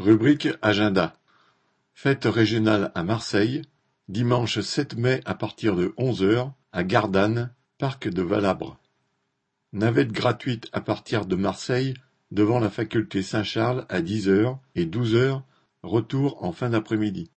Rubrique agenda: Fête régionale à Marseille, dimanche sept mai à partir de onze heures, à Gardanne, parc de Valabre. Navette gratuite à partir de Marseille devant la faculté Saint-Charles à dix heures et douze heures, retour en fin d'après-midi.